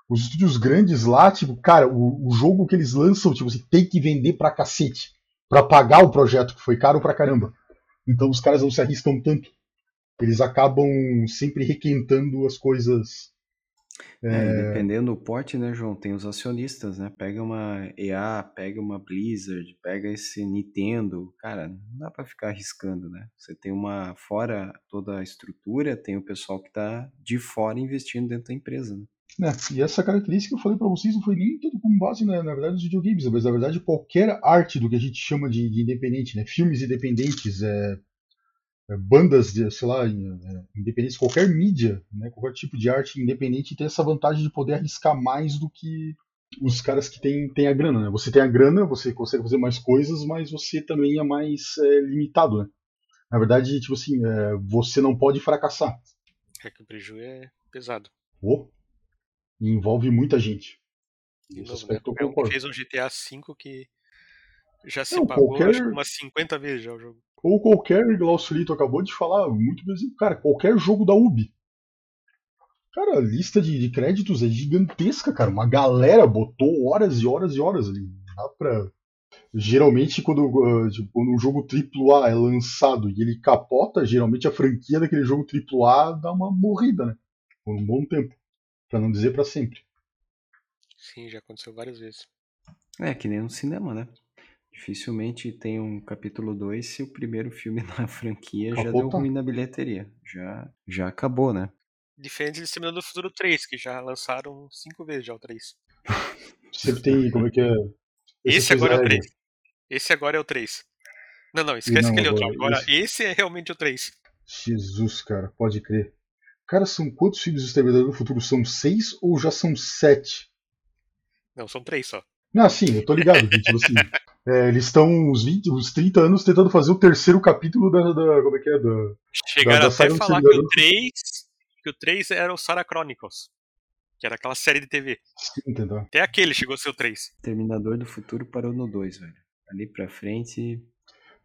Os estúdios grandes lá, tipo, cara, o, o jogo que eles lançam, tipo, você tem que vender pra cacete. Pra pagar o projeto, que foi caro pra caramba. Então os caras não se arriscam tanto. Eles acabam sempre requentando as coisas. É... É, dependendo do porte, né, João? Tem os acionistas, né? Pega uma EA, pega uma Blizzard, pega esse Nintendo. Cara, não dá para ficar arriscando, né? Você tem uma. Fora toda a estrutura, tem o pessoal que tá de fora investindo dentro da empresa, né? Né? E essa característica que eu falei para vocês não foi nem tudo com base na, na verdade nos videogames, mas na verdade qualquer arte do que a gente chama de, de independente, né? filmes independentes, é, é, bandas, de, sei lá, é, independentes, qualquer mídia, né? qualquer tipo de arte independente tem essa vantagem de poder arriscar mais do que os caras que têm, têm a grana. Né? Você tem a grana, você consegue fazer mais coisas, mas você também é mais é, limitado. Né? Na verdade, tipo assim, é, você não pode fracassar. É que o prejuízo é pesado. Oh, e envolve muita gente. De novo, né? É fez um GTA V que já se não, pagou qualquer... umas 50 vezes já o jogo. Ou qualquer, igual o Solito acabou de falar, muito bem, cara, qualquer jogo da Ubi. Cara, a lista de, de, créditos é gigantesca, cara. Uma galera botou horas e horas e horas ali. Dá pra. Geralmente, quando, uh, tipo, quando um jogo AAA é lançado e ele capota, geralmente a franquia daquele jogo AAA dá uma morrida, né? Por um bom tempo para não dizer para sempre. Sim, já aconteceu várias vezes. É, que nem no cinema, né? Dificilmente tem um capítulo 2 se o primeiro filme [LAUGHS] na franquia acabou, já deu ruim na bilheteria. Já, já acabou, né? Diferente de Semana do Futuro 3, que já lançaram cinco vezes já o 3. [LAUGHS] Sempre tem, como é que é? Esse, esse agora é o 3. Esse agora é o 3. Não, não, esquece não, que ele é o 3. Agora, esse... esse é realmente o 3. Jesus, cara, pode crer. Cara, são quantos filmes do Exterminador do Futuro? São seis ou já são sete? Não, são três só. Não, sim, eu tô ligado. tipo assim, [LAUGHS] é, eles estão uns 20, uns 30 anos tentando fazer o terceiro capítulo da. da como é que é? Da, Chegaram da, da até a falar que o 3. Que o 3 era o Sarah Chronicles. Que era aquela série de TV. Sim, entendeu? Até aquele chegou a ser o 3. Terminador do Futuro parou no 2, velho. Ali pra frente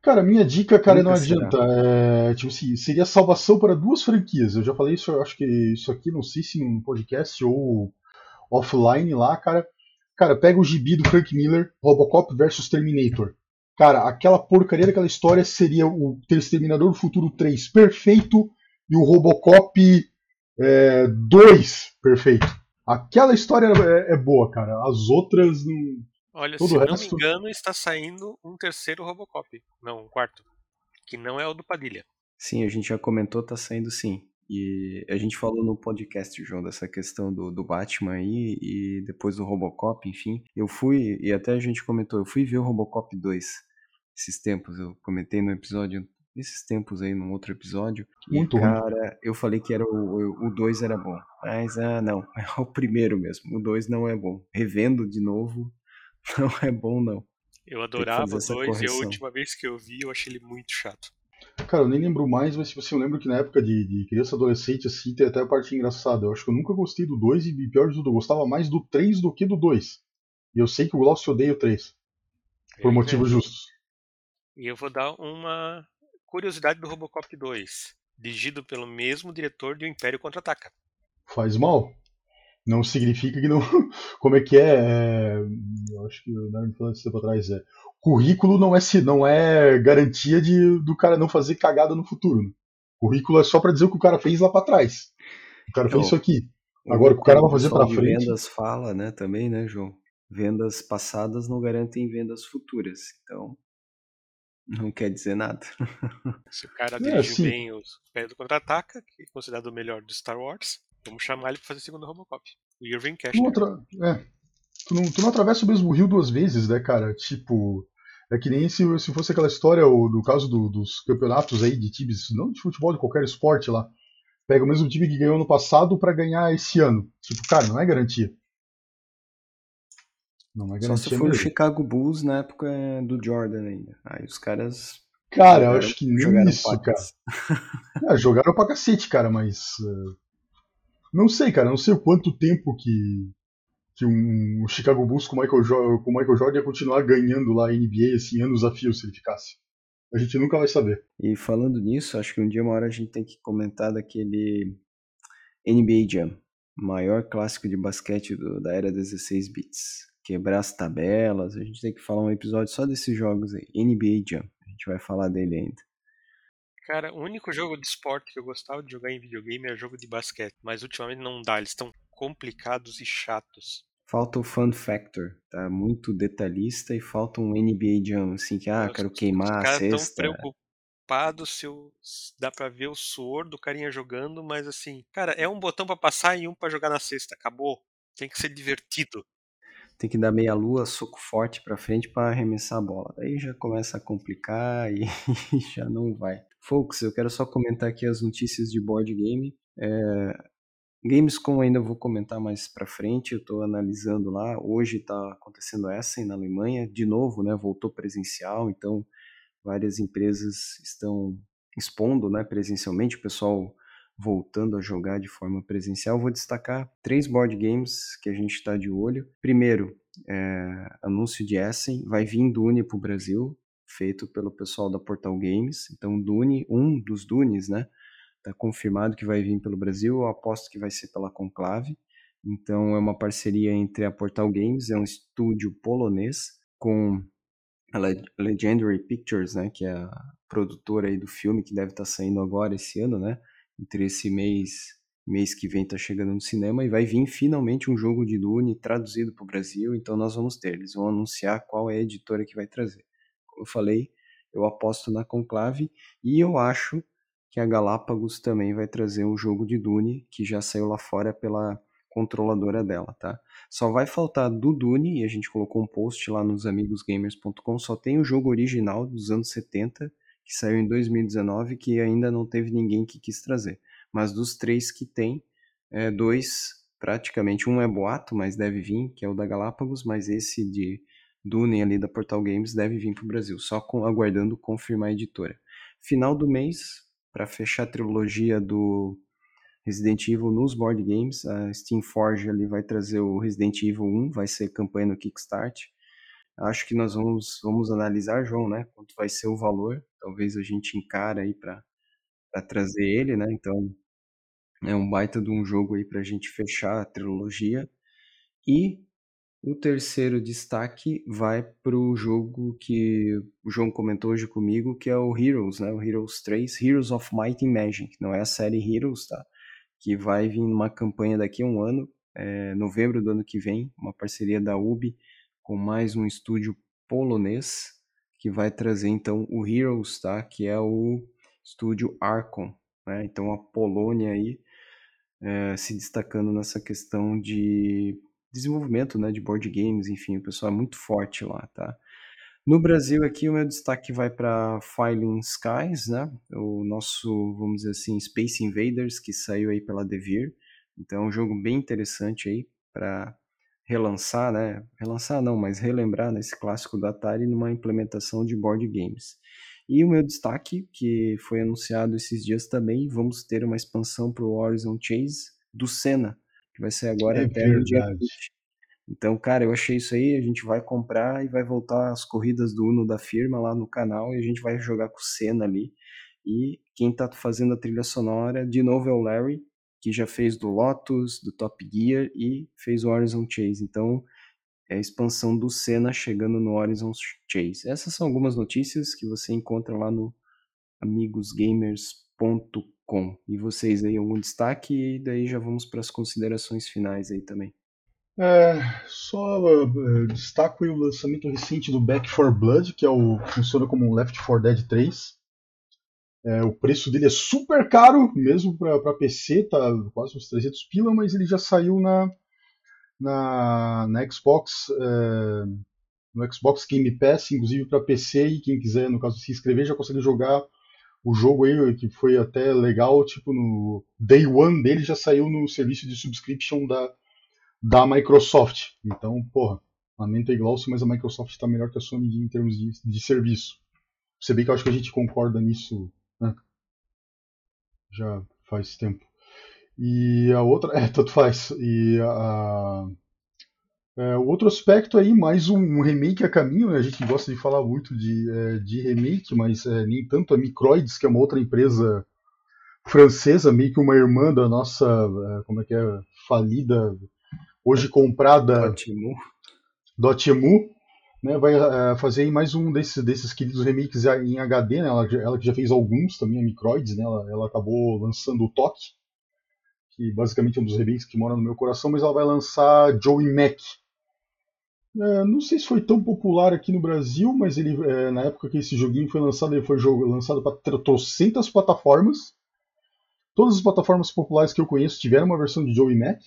Cara, minha dica, cara, não adianta. É, tipo assim, seria salvação para duas franquias. Eu já falei isso, acho que isso aqui, não sei se num podcast ou, offline lá, cara. Cara, pega o gibi do Frank Miller, Robocop versus Terminator. Cara, aquela porcaria daquela história seria o Exterminador do Futuro 3 perfeito e o Robocop é, 2 perfeito. Aquela história é, é, boa, cara. As outras não. Olha, Todo se não resto... me engano, está saindo um terceiro Robocop. Não, um quarto. Que não é o do Padilha. Sim, a gente já comentou, tá saindo sim. E a gente falou no podcast, João, dessa questão do, do Batman aí e depois do Robocop, enfim. Eu fui, e até a gente comentou, eu fui ver o Robocop 2 esses tempos, eu comentei no episódio, esses tempos aí, num outro episódio. Muito e, cara, eu falei que era o 2 era bom. Mas, ah, não, [LAUGHS] é o primeiro mesmo. O 2 não é bom. Revendo de novo, [LAUGHS] não é bom, não. Eu adorava o 2 e a última vez que eu vi, eu achei ele muito chato. Cara, eu nem lembro mais, mas tipo assim, eu lembro que na época de, de criança adolescente, assim, tem até a parte engraçada. Eu acho que eu nunca gostei do 2 e pior de tudo, eu gostava mais do 3 do que do 2. E eu sei que o Glaucio odeia o 3. Por é, motivos é. justos. E eu vou dar uma curiosidade do Robocop 2, dirigido pelo mesmo diretor de O Império Contra-Ataca. Faz mal? Não significa que não. [LAUGHS] Como é que é? é... Eu acho que o Nerd me falou esse tempo atrás. É currículo não é, não é garantia de, do cara não fazer cagada no futuro. Né? Currículo é só para dizer o que o cara fez lá para trás. O cara fez isso aqui. Agora, o que o cara vai fazer para frente. vendas fala, né, também, né, João? Vendas passadas não garantem vendas futuras. Então, não quer dizer nada. [LAUGHS] Se o cara dirige é, assim. bem os pés do contra-ataca, que é considerado o melhor do Star Wars, vamos chamar ele para fazer o segundo Robocop. O Irving Cash. Outra, é, tu, não, tu não atravessa o mesmo rio duas vezes, né, cara? Tipo, é que nem se, se fosse aquela história, ou no caso do, dos campeonatos aí de times, não de futebol, de qualquer esporte lá. Pega o mesmo time que ganhou no passado para ganhar esse ano. Tipo, cara, não é garantia. Não é garantia. Só se for o Chicago Bulls na época do Jordan ainda. Aí os caras. Cara, jogaram, eu acho que nem isso, cara. é, [LAUGHS] jogaram pra cacete, cara, mas. Uh, não sei, cara. Não sei o quanto tempo que que um Chicago Bulls com o Michael, com Michael Jordan ia continuar ganhando lá a NBA assim, anos a fio se ele ficasse. A gente nunca vai saber. E falando nisso, acho que um dia, uma hora, a gente tem que comentar daquele NBA Jam, maior clássico de basquete do, da era 16 bits. Quebrar as tabelas, a gente tem que falar um episódio só desses jogos aí. NBA Jam, a gente vai falar dele ainda. Cara, o único jogo de esporte que eu gostava de jogar em videogame era jogo de basquete, mas ultimamente não dá, eles estão complicados e chatos. Falta o fun factor, tá muito detalhista e falta um NBA Jam, assim, que, ah, quero queimar a cesta. Os caras preocupados se eu, dá pra ver o suor do carinha jogando, mas assim, cara, é um botão para passar e um para jogar na cesta, acabou. Tem que ser divertido. Tem que dar meia lua, soco forte para frente para arremessar a bola. Daí já começa a complicar [LAUGHS] e já não vai. Folks, eu quero só comentar aqui as notícias de board game. É, Gamescom ainda vou comentar mais para frente, eu estou analisando lá. Hoje está acontecendo essa na Alemanha, de novo, né? Voltou presencial, então várias empresas estão expondo, né? Presencialmente, o pessoal voltando a jogar de forma presencial. Vou destacar três board games que a gente está de olho. Primeiro, é, anúncio de Essen, vai vir Dune para o Brasil, feito pelo pessoal da Portal Games. Então, Dune, um dos Dunes, né? Está confirmado que vai vir pelo Brasil. Eu aposto que vai ser pela Conclave. Então é uma parceria entre a Portal Games, é um estúdio polonês, com a Legendary Pictures, né, que é a produtora aí do filme que deve estar tá saindo agora esse ano, né? Entre esse mês, mês que vem está chegando no cinema e vai vir finalmente um jogo de Dune traduzido para o Brasil. Então nós vamos ter. Eles vão anunciar qual é a editora que vai trazer. Eu falei, eu aposto na Conclave e eu acho que a Galápagos também vai trazer um jogo de Dune que já saiu lá fora pela controladora dela, tá? Só vai faltar do Dune, e a gente colocou um post lá nos amigosgamers.com, só tem o jogo original dos anos 70, que saiu em 2019, que ainda não teve ninguém que quis trazer. Mas dos três que tem, é, dois, praticamente, um é boato, mas deve vir, que é o da Galápagos, mas esse de Dune ali da Portal Games deve vir para o Brasil, só com, aguardando confirmar a editora. Final do mês, para fechar a trilogia do Resident Evil nos board games. A Steam Forge ali vai trazer o Resident Evil 1, vai ser campanha no Kickstart. Acho que nós vamos, vamos analisar, João, né? Quanto vai ser o valor. Talvez a gente encara aí para trazer ele, né? Então é um baita de um jogo aí para a gente fechar a trilogia. E o terceiro destaque vai para o jogo que o João comentou hoje comigo, que é o Heroes, né? O Heroes 3, Heroes of Might and Magic. Não é a série Heroes, tá? Que vai vir numa campanha daqui a um ano, é, novembro do ano que vem, uma parceria da UBI com mais um estúdio polonês que vai trazer então o Heroes, tá? Que é o estúdio Arcon, né? Então a Polônia aí é, se destacando nessa questão de desenvolvimento, né, de board games, enfim, o pessoal é muito forte lá, tá? No Brasil aqui o meu destaque vai para Filing Skies, né? O nosso, vamos dizer assim, Space Invaders que saiu aí pela Devir. Então é um jogo bem interessante aí para relançar, né? Relançar não, mas relembrar nesse clássico da Atari numa implementação de board games. E o meu destaque, que foi anunciado esses dias também, vamos ter uma expansão para o Horizon Chase do Senna, vai ser agora é até verdade. no dia 20. Então, cara, eu achei isso aí, a gente vai comprar e vai voltar as corridas do Uno da firma lá no canal e a gente vai jogar com o Senna ali. E quem tá fazendo a trilha sonora, de novo, é o Larry, que já fez do Lotus, do Top Gear e fez o Horizon Chase. Então, é a expansão do Senna chegando no Horizon Chase. Essas são algumas notícias que você encontra lá no amigosgamers.com. E vocês aí, algum destaque? E daí já vamos para as considerações finais aí também. É, só uh, destaco o lançamento recente do Back 4 Blood, que é o, funciona como um Left 4 Dead 3. É, o preço dele é super caro, mesmo para PC, tá quase uns 300 pila, mas ele já saiu na, na, na Xbox, é, no Xbox Game Pass, inclusive para PC, e quem quiser, no caso, se inscrever, já consegue jogar o jogo aí, que foi até legal, tipo, no Day One dele já saiu no serviço de subscription da, da Microsoft. Então, porra, lamento aí, Glaucio, mas a Microsoft está melhor que a Sony em termos de, de serviço. Se bem que eu acho que a gente concorda nisso né? Já faz tempo. E a outra. [LAUGHS] É, tanto faz. E a. É, o outro aspecto aí, mais um remake a caminho, né? a gente gosta de falar muito de, é, de remake, mas é, nem tanto a Microids, que é uma outra empresa francesa, meio que uma irmã da nossa, é, como é que é, falida, hoje comprada Dotemu, Dotemu né, vai uh, fazer mais um desses, desses queridos remakes em HD, né, ela, ela que já fez alguns também, a Microids, né, ela, ela acabou lançando o Toque, que basicamente é um dos remakes que mora no meu coração, mas ela vai lançar Joey Mac. É, não sei se foi tão popular aqui no Brasil, mas ele é, na época que esse joguinho foi lançado, ele foi jogo, lançado para trocentas plataformas. Todas as plataformas populares que eu conheço tiveram uma versão de Joey Mac,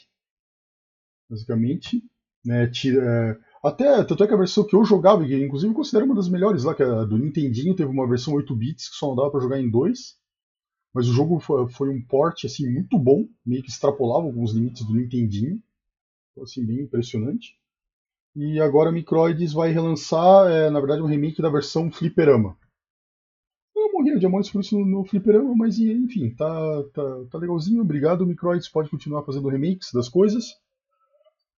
basicamente. Né, tira, é, até, tanto é que a versão que eu jogava, que inclusive eu considero uma das melhores lá, que é a do Nintendinho, teve uma versão 8 bits que só não dava pra jogar em dois. Mas o jogo foi, foi um port assim, muito bom, meio que extrapolava alguns limites do Nintendinho. Então, assim, bem impressionante. E agora a Microids vai relançar, é, na verdade, um remake da versão Fliperama. Eu morri de amores por isso no, no Fliperama, mas enfim, tá, tá, tá legalzinho. Obrigado, Microids pode continuar fazendo remakes das coisas.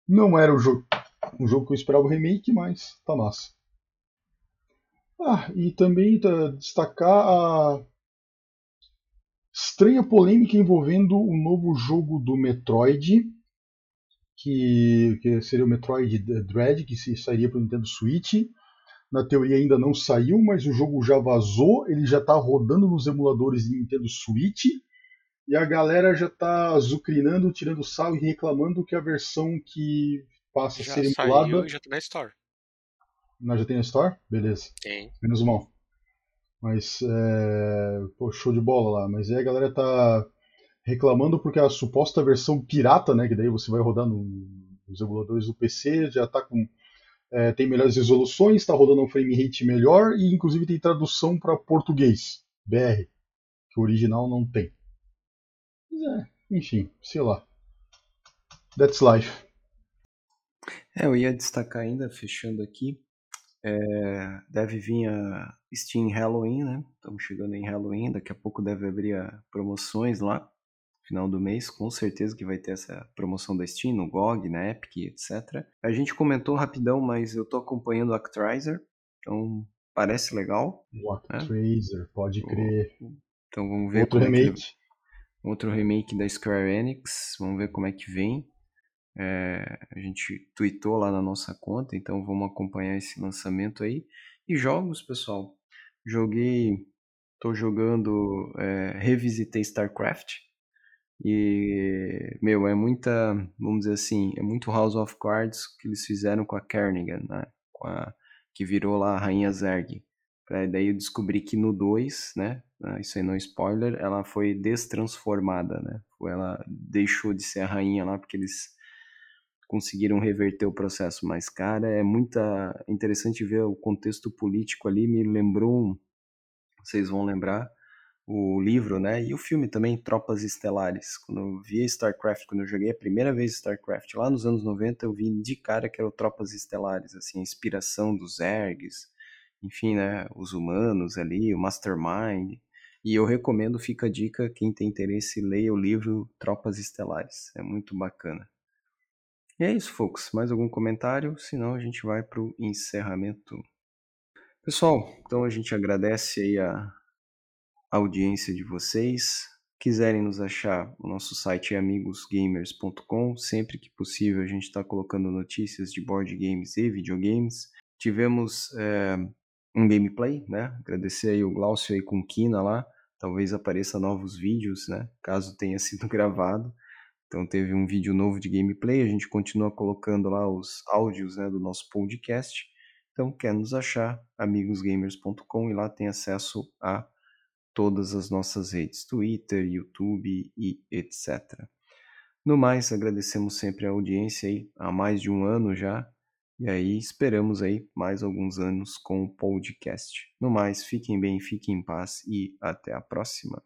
Não era o jogo um jogo que eu esperava o remake, mas tá massa. Ah, e também tá, destacar a estranha polêmica envolvendo o novo jogo do Metroid, que, que seria o Metroid Dread, que sairia para o Nintendo Switch. Na teoria ainda não saiu, mas o jogo já vazou, ele já está rodando nos emuladores de Nintendo Switch. E a galera já está azucrinando, tirando sal e reclamando que a versão que passa já a ser emulada. Já tem na Store. Não, já tem na Store? Beleza. Tem. Menos mal. Mas, é... Pô, show de bola lá. Mas aí a galera tá reclamando porque a suposta versão pirata, né, que daí você vai rodar no, nos emuladores do PC, já tá com é, tem melhores resoluções, está rodando um frame rate melhor e inclusive tem tradução para português, BR, que o original não tem. É, enfim, sei lá. That's life. É, eu ia destacar ainda, fechando aqui, é, deve vir a Steam Halloween, né? Estamos chegando em Halloween, daqui a pouco deve abrir promoções lá, final do mês, com certeza que vai ter essa promoção da Steam, no GOG, na Epic, etc. A gente comentou rapidão, mas eu tô acompanhando o Actraiser, então parece legal. O Actraiser, né? pode crer. Então vamos ver Outro remake. É que... Outro remake da Square Enix, vamos ver como é que vem. É, a gente tweetou lá na nossa conta, então vamos acompanhar esse lançamento aí. E jogos, pessoal. Joguei, tô jogando, é, revisitei StarCraft. E, meu, é muita, vamos dizer assim, é muito House of Cards que eles fizeram com a Kernigan, né? Com a, que virou lá a Rainha Zerg. daí eu descobri que no 2, né? Ah, isso aí não é spoiler, ela foi destransformada, né? Ela deixou de ser a rainha lá porque eles conseguiram reverter o processo. Mas, cara, é muita interessante ver o contexto político ali. Me lembrou, vocês vão lembrar, o livro, né? E o filme também, Tropas Estelares. Quando eu vi StarCraft, quando eu joguei a primeira vez StarCraft, lá nos anos 90, eu vi de cara que era Tropas Estelares, assim, a inspiração dos Zergs, enfim, né? Os humanos ali, o Mastermind. E eu recomendo, fica a dica, quem tem interesse, leia o livro Tropas Estelares. É muito bacana. E é isso, folks. Mais algum comentário? Senão a gente vai para o encerramento. Pessoal, então a gente agradece aí a audiência de vocês. Quiserem nos achar, o nosso site é amigosgamers.com. Sempre que possível a gente está colocando notícias de board games e videogames. Tivemos é, um gameplay, né? Agradecer aí o Glaucio aí com Kina lá. Talvez apareça novos vídeos, né? Caso tenha [LAUGHS] sido gravado. Então teve um vídeo novo de gameplay, a gente continua colocando lá os áudios né, do nosso podcast. Então quer nos achar, amigosgamers.com e lá tem acesso a todas as nossas redes, Twitter, YouTube e etc. No mais, agradecemos sempre a audiência aí, há mais de um ano já, e aí esperamos aí mais alguns anos com o podcast. No mais, fiquem bem, fiquem em paz e até a próxima.